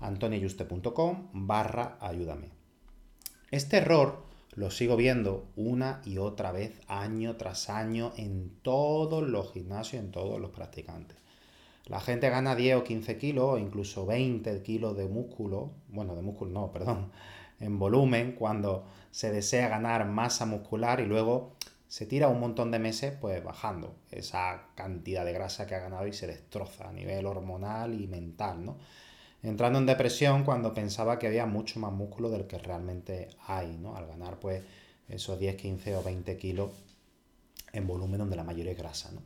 antonioyuste.com barra ayúdame. Este error lo sigo viendo una y otra vez, año tras año, en todos los gimnasios, en todos los practicantes. La gente gana 10 o 15 kilos, o incluso 20 kilos de músculo, bueno, de músculo no, perdón, en volumen, cuando se desea ganar masa muscular y luego se tira un montón de meses pues bajando esa cantidad de grasa que ha ganado y se destroza a nivel hormonal y mental, ¿no? Entrando en depresión cuando pensaba que había mucho más músculo del que realmente hay, ¿no? Al ganar pues esos 10, 15 o 20 kilos en volumen donde la mayoría es grasa, ¿no?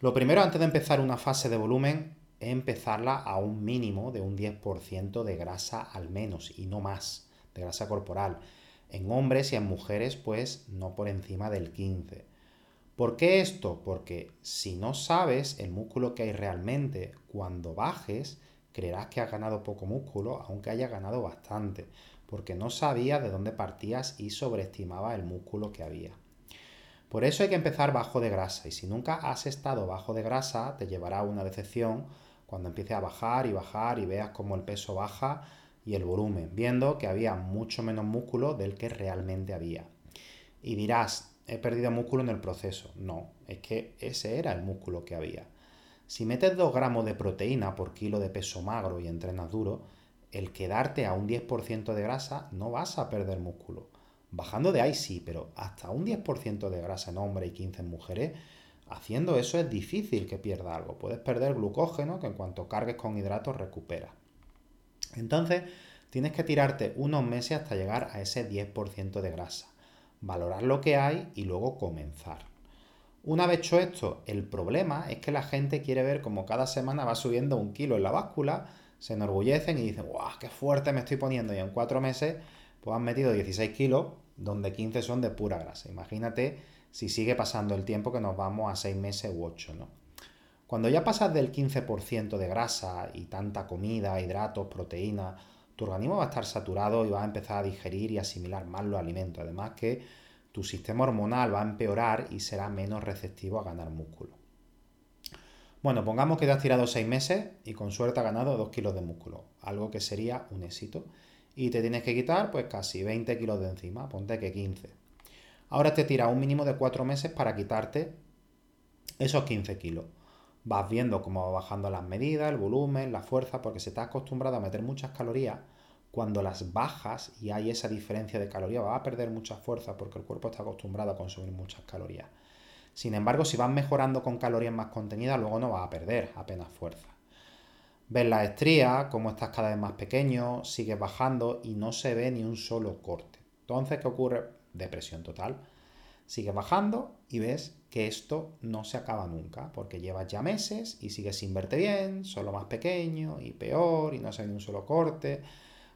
Lo primero antes de empezar una fase de volumen es empezarla a un mínimo de un 10% de grasa al menos y no más, de grasa corporal. En hombres y en mujeres pues no por encima del 15%. ¿Por qué esto? Porque si no sabes el músculo que hay realmente cuando bajes, creerás que has ganado poco músculo, aunque hayas ganado bastante, porque no sabías de dónde partías y sobreestimabas el músculo que había. Por eso hay que empezar bajo de grasa, y si nunca has estado bajo de grasa, te llevará una decepción cuando empieces a bajar y bajar y veas cómo el peso baja y el volumen, viendo que había mucho menos músculo del que realmente había. Y dirás, he perdido músculo en el proceso. No, es que ese era el músculo que había. Si metes 2 gramos de proteína por kilo de peso magro y entrenas duro, el quedarte a un 10% de grasa no vas a perder músculo. Bajando de ahí sí, pero hasta un 10% de grasa en hombres y 15 en mujeres, haciendo eso es difícil que pierda algo. Puedes perder glucógeno que en cuanto cargues con hidratos recupera. Entonces, tienes que tirarte unos meses hasta llegar a ese 10% de grasa. Valorar lo que hay y luego comenzar. Una vez hecho esto, el problema es que la gente quiere ver como cada semana va subiendo un kilo en la báscula, se enorgullecen y dicen, ¡guau, qué fuerte me estoy poniendo! Y en cuatro meses, pues han metido 16 kilos, donde 15 son de pura grasa. Imagínate si sigue pasando el tiempo que nos vamos a 6 meses u 8, ¿no? Cuando ya pasas del 15% de grasa y tanta comida, hidratos, proteínas, tu organismo va a estar saturado y va a empezar a digerir y asimilar más los alimentos. Además que tu sistema hormonal va a empeorar y será menos receptivo a ganar músculo. Bueno, pongamos que te has tirado 6 meses y con suerte has ganado 2 kilos de músculo, algo que sería un éxito. Y te tienes que quitar pues casi 20 kilos de encima, ponte que 15. Ahora te tira un mínimo de 4 meses para quitarte esos 15 kilos. Vas viendo cómo va bajando las medidas, el volumen, la fuerza, porque se te ha acostumbrado a meter muchas calorías cuando las bajas y hay esa diferencia de calorías, va a perder mucha fuerza porque el cuerpo está acostumbrado a consumir muchas calorías. Sin embargo, si vas mejorando con calorías más contenidas, luego no vas a perder apenas fuerza. Ves la estrías, cómo estás cada vez más pequeño, sigues bajando y no se ve ni un solo corte. Entonces, ¿qué ocurre? Depresión total. Sigues bajando y ves que esto no se acaba nunca, porque llevas ya meses y sigues sin verte bien, solo más pequeño y peor y no se ve ni un solo corte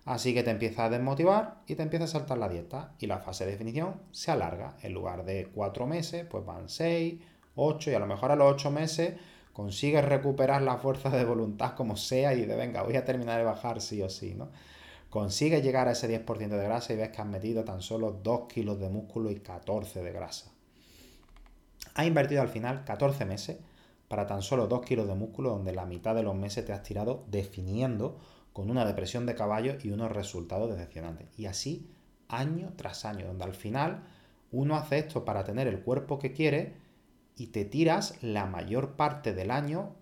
Así que te empieza a desmotivar y te empieza a saltar la dieta y la fase de definición se alarga. En lugar de cuatro meses, pues van seis, ocho y a lo mejor a los ocho meses consigues recuperar la fuerza de voluntad como sea y de venga, voy a terminar de bajar sí o sí, ¿no? Consigues llegar a ese 10% de grasa y ves que has metido tan solo 2 kilos de músculo y 14 de grasa. Has invertido al final 14 meses para tan solo 2 kilos de músculo donde la mitad de los meses te has tirado definiendo con una depresión de caballo y unos resultados decepcionantes. Y así año tras año, donde al final uno hace esto para tener el cuerpo que quiere y te tiras la mayor parte del año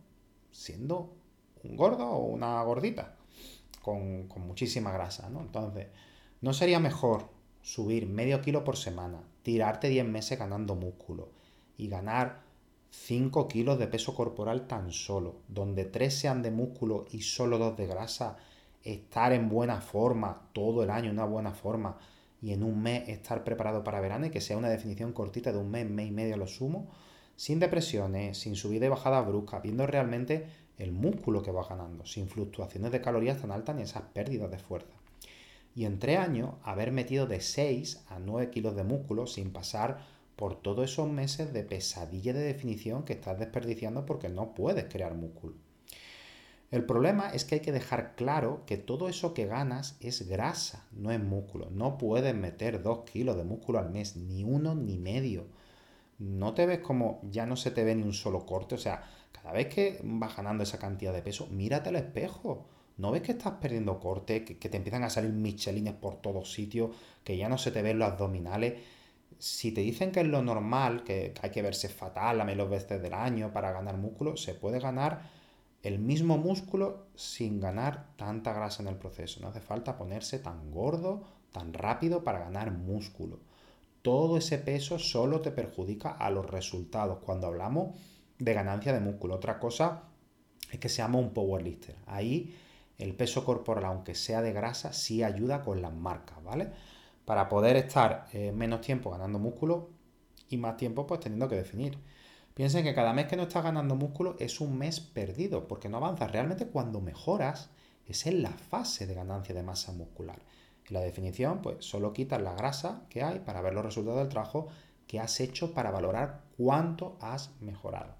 siendo un gordo o una gordita con, muchísima grasa, ¿no? Entonces, ¿no sería mejor subir medio kilo por semana, tirarte 10 meses ganando músculo y ganar 5 kilos de peso corporal tan solo, donde 3 sean de músculo y solo 2 de grasa, estar en buena forma todo el año, una buena forma, y en un mes estar preparado para verano y que sea una definición cortita de un mes, mes y medio lo sumo, sin depresiones, sin subida y bajada brusca, viendo realmente el músculo que va ganando, sin fluctuaciones de calorías tan altas ni esas pérdidas de fuerza. Y en tres años haber metido de 6 a 9 kilos de músculo sin pasar por todos esos meses de pesadilla de definición que estás desperdiciando porque no puedes crear músculo. El problema es que hay que dejar claro que todo eso que ganas es grasa, no es músculo. No puedes meter 2 kilos de músculo al mes, ni uno ni medio. No te ves como ya no se te ve ni un solo corte. O sea, cada vez que vas ganando esa cantidad de peso, mírate al espejo. ¿No ves que estás perdiendo corte, que, que te empiezan a salir michelines por todos sitios, que ya no se te ven los abdominales? Si te dicen que es lo normal, que hay que verse fatal a menos veces del año para ganar músculo, se puede ganar el mismo músculo sin ganar tanta grasa en el proceso. No hace falta ponerse tan gordo, tan rápido para ganar músculo. Todo ese peso solo te perjudica a los resultados cuando hablamos de ganancia de músculo. Otra cosa es que seamos un powerlifter. Ahí el peso corporal, aunque sea de grasa, sí ayuda con las marcas, ¿vale? Para poder estar eh, menos tiempo ganando músculo y más tiempo pues teniendo que definir. Piensen que cada mes que no estás ganando músculo es un mes perdido, porque no avanzas. Realmente cuando mejoras es en la fase de ganancia de masa muscular. En la definición, pues solo quitas la grasa que hay para ver los resultados del trabajo que has hecho para valorar cuánto has mejorado.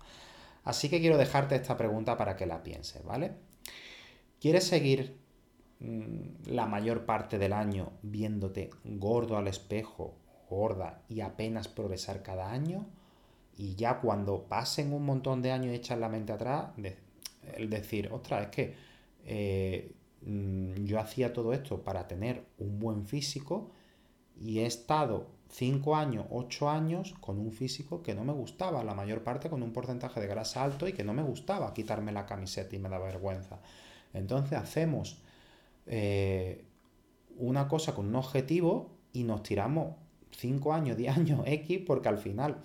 Así que quiero dejarte esta pregunta para que la pienses, ¿vale? ¿Quieres seguir la mayor parte del año viéndote gordo al espejo, gorda y apenas progresar cada año, y ya cuando pasen un montón de años y echas la mente atrás, el decir, ostras, es que eh, mm, yo hacía todo esto para tener un buen físico y he estado 5 años, 8 años con un físico que no me gustaba, la mayor parte con un porcentaje de grasa alto y que no me gustaba quitarme la camiseta y me da vergüenza. Entonces hacemos eh, una cosa con un objetivo y nos tiramos 5 años, 10 años X, porque al final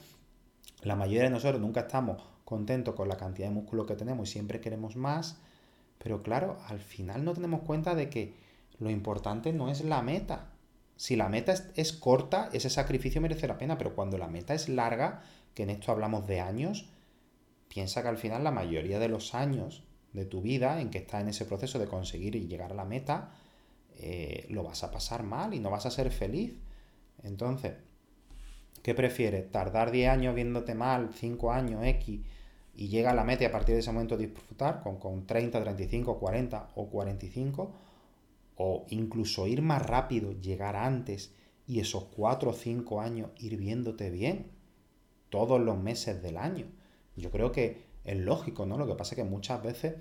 la mayoría de nosotros nunca estamos contentos con la cantidad de músculo que tenemos y siempre queremos más, pero claro, al final no tenemos cuenta de que lo importante no es la meta. Si la meta es, es corta, ese sacrificio merece la pena, pero cuando la meta es larga, que en esto hablamos de años, piensa que al final la mayoría de los años de tu vida en que estás en ese proceso de conseguir y llegar a la meta, eh, lo vas a pasar mal y no vas a ser feliz. Entonces, ¿qué prefieres? ¿Tardar 10 años viéndote mal, 5 años, X, y llega a la meta y a partir de ese momento disfrutar con, con 30, 35, 40 o 45? ¿O incluso ir más rápido, llegar antes y esos 4 o 5 años ir viéndote bien todos los meses del año? Yo creo que es lógico, ¿no? Lo que pasa es que muchas veces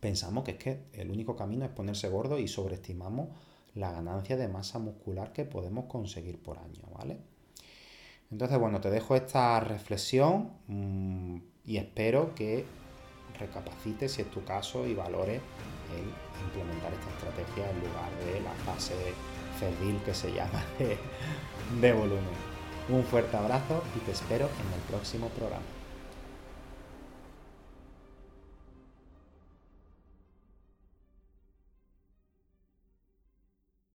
pensamos que es que el único camino es ponerse gordo y sobreestimamos la ganancia de masa muscular que podemos conseguir por año, ¿vale? Entonces, bueno, te dejo esta reflexión mm, y espero que recapacites si es tu caso y valores el implementar esta estrategia en lugar de la fase ferdil que se llama de volumen. Un fuerte abrazo y te espero en el próximo programa.